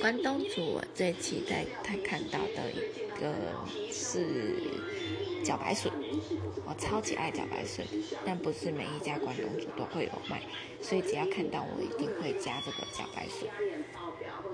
关东煮我最期待他看到的一个是茭白笋，我超级爱茭白笋，但不是每一家关东煮都会有卖，所以只要看到我一定会加这个茭白笋。